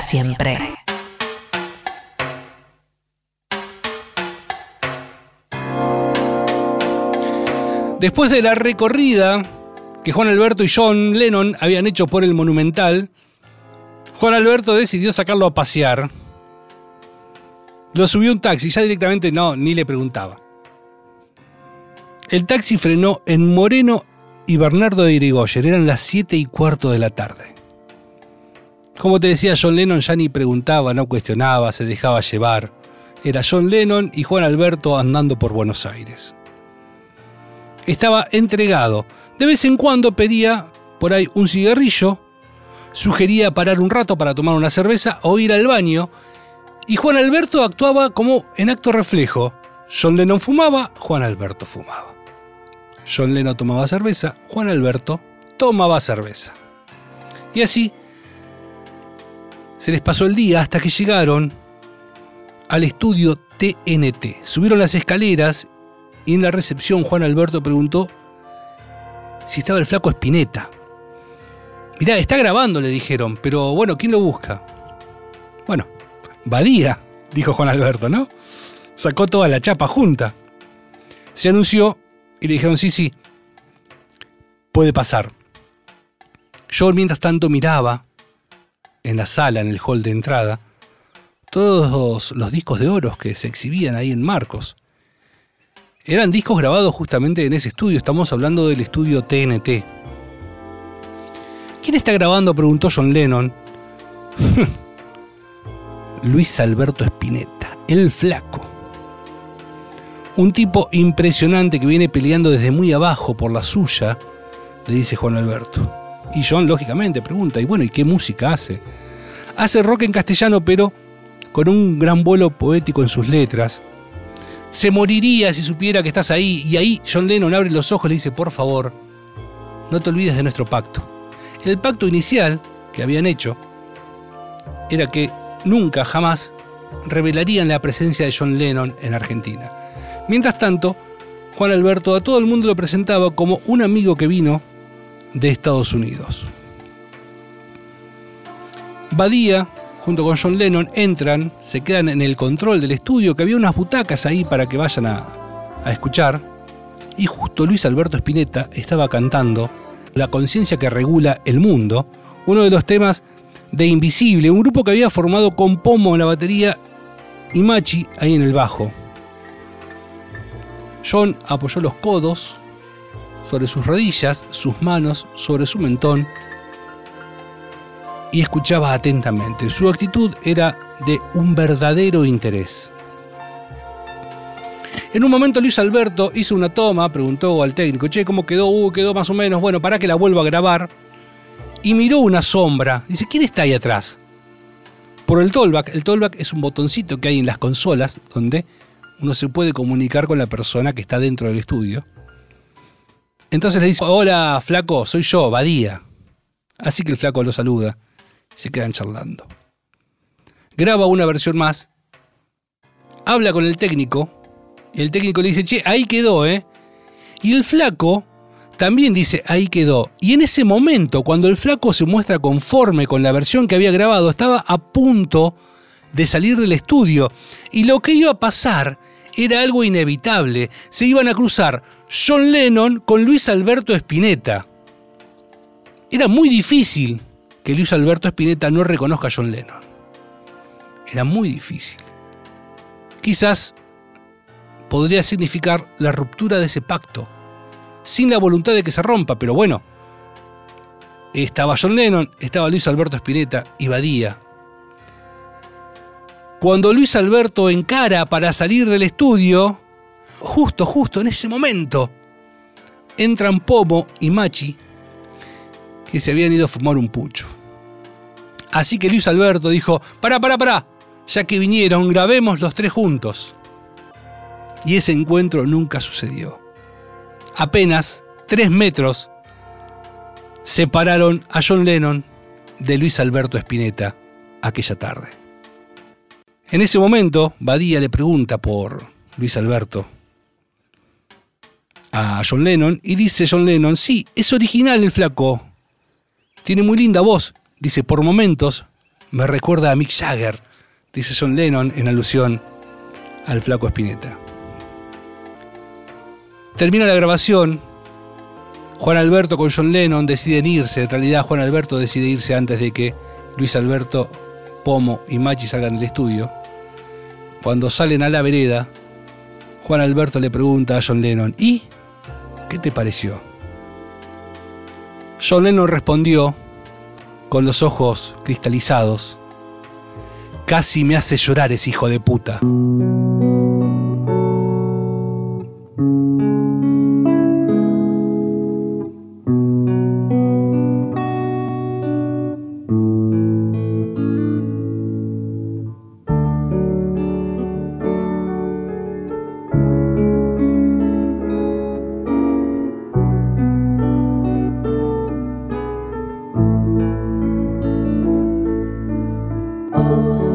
Siempre. Después de la recorrida que Juan Alberto y John Lennon habían hecho por el Monumental, Juan Alberto decidió sacarlo a pasear. Lo subió un taxi, ya directamente no, ni le preguntaba. El taxi frenó en Moreno y Bernardo de Irigoyen, eran las 7 y cuarto de la tarde. Como te decía, John Lennon ya ni preguntaba, no cuestionaba, se dejaba llevar. Era John Lennon y Juan Alberto andando por Buenos Aires estaba entregado. De vez en cuando pedía por ahí un cigarrillo, sugería parar un rato para tomar una cerveza o ir al baño, y Juan Alberto actuaba como en acto reflejo. John Lennon fumaba, Juan Alberto fumaba. John Lennon tomaba cerveza, Juan Alberto tomaba cerveza. Y así se les pasó el día hasta que llegaron al estudio TNT. Subieron las escaleras y en la recepción Juan Alberto preguntó si estaba el flaco Espineta. Mirá, está grabando, le dijeron, pero bueno, ¿quién lo busca? Bueno, Badía, dijo Juan Alberto, ¿no? Sacó toda la chapa junta. Se anunció y le dijeron, sí, sí, puede pasar. Yo mientras tanto miraba en la sala, en el hall de entrada, todos los discos de oros que se exhibían ahí en Marcos. Eran discos grabados justamente en ese estudio, estamos hablando del estudio TNT. ¿Quién está grabando? preguntó John Lennon. Luis Alberto Spinetta, el flaco. Un tipo impresionante que viene peleando desde muy abajo por la suya, le dice Juan Alberto. Y John, lógicamente, pregunta, y bueno, ¿y qué música hace? Hace rock en castellano, pero con un gran vuelo poético en sus letras, se moriría si supiera que estás ahí. Y ahí John Lennon abre los ojos y le dice, por favor, no te olvides de nuestro pacto. El pacto inicial que habían hecho era que nunca, jamás revelarían la presencia de John Lennon en Argentina. Mientras tanto, Juan Alberto a todo el mundo lo presentaba como un amigo que vino de Estados Unidos. Badía junto con John Lennon, entran, se quedan en el control del estudio, que había unas butacas ahí para que vayan a, escuchar. Y justo Luis Alberto Spinetta estaba cantando La conciencia que regula el mundo, uno de los temas de Invisible, un grupo que había formado con Pomo en la batería y Machi ahí en el bajo. John apoyó los codos sobre sus rodillas, sus manos sobre su mentón y escuchaba atentamente. Su actitud era de un verdadero interés. En un momento Luis Alberto hizo una toma, preguntó al técnico, che, ¿cómo quedó? Uh, quedó más o menos, bueno, para que la vuelva a grabar. Y miró una sombra. Dice, ¿quién está ahí atrás? Por el tollback. El tollback es un botoncito que hay en las consolas donde uno se puede comunicar con la persona que está dentro del estudio. Entonces le dice, hola flaco, soy yo, Badía. Así que el flaco lo saluda se quedan charlando. Graba una versión más, habla con el técnico, y el técnico le dice, che, ahí quedó, ¿eh? Y el flaco también dice, ahí quedó. Y en ese momento, cuando el flaco se muestra conforme con la versión que había grabado, estaba a punto de salir del estudio. Y lo que iba a pasar era algo inevitable. Se iban a cruzar John Lennon con Luis Alberto Spinetta. Era muy difícil que Luis Alberto Spinetta no reconozca a John Lennon. Era muy difícil. Quizás podría significar la ruptura de ese pacto, sin la voluntad de que se rompa, pero bueno, estaba John Lennon, estaba Luis Alberto Spinetta y Badía. Cuando Luis Alberto encara para salir del estudio, justo, justo en ese momento, entran Pomo y Machi que se habían ido a fumar un pucho. Así que Luis Alberto dijo, pará, pará, pará, ya que vinieron, grabemos los tres juntos. Y ese encuentro nunca sucedió. Apenas tres metros separaron a John Lennon de Luis Alberto Spinetta aquella tarde. En ese momento, Badía le pregunta por Luis Alberto a John Lennon y dice John Lennon, sí, es original el flaco, tiene muy linda voz, dice, por momentos me recuerda a Mick Jagger, dice John Lennon en alusión al flaco Spinetta. Termina la grabación, Juan Alberto con John Lennon deciden irse, en realidad Juan Alberto decide irse antes de que Luis Alberto, Pomo y Machi salgan del estudio. Cuando salen a la vereda, Juan Alberto le pregunta a John Lennon, ¿y qué te pareció? John Lennon respondió, con los ojos cristalizados, casi me hace llorar ese hijo de puta. Oh,